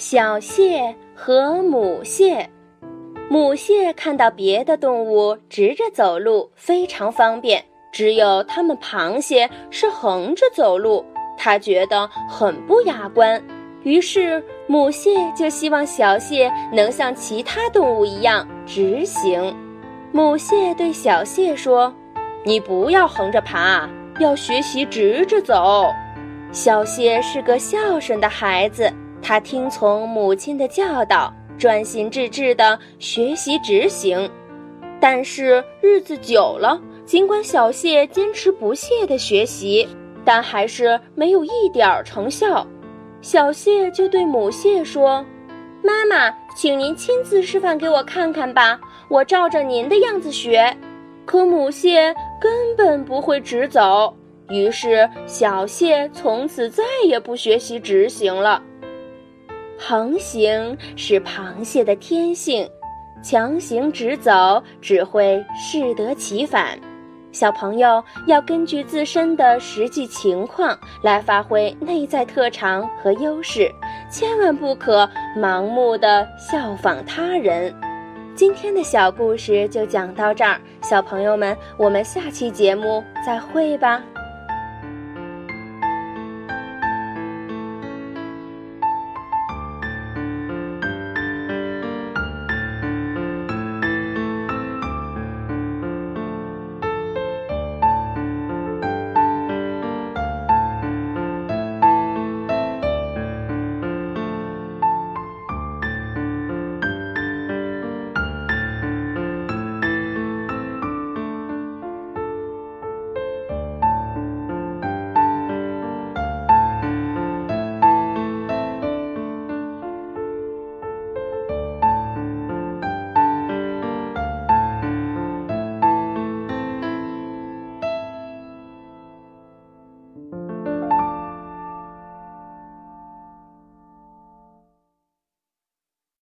小蟹和母蟹，母蟹看到别的动物直着走路非常方便，只有它们螃蟹是横着走路，它觉得很不雅观。于是母蟹就希望小蟹能像其他动物一样直行。母蟹对小蟹说：“你不要横着爬，要学习直着走。”小蟹是个孝顺的孩子。他听从母亲的教导，专心致志地学习执行。但是日子久了，尽管小谢坚持不懈地学习，但还是没有一点儿成效。小谢就对母蟹说：“妈妈，请您亲自示范给我看看吧，我照着您的样子学。”可母蟹根本不会直走，于是小蟹从此再也不学习执行了。横行是螃蟹的天性，强行直走只会适得其反。小朋友要根据自身的实际情况来发挥内在特长和优势，千万不可盲目的效仿他人。今天的小故事就讲到这儿，小朋友们，我们下期节目再会吧。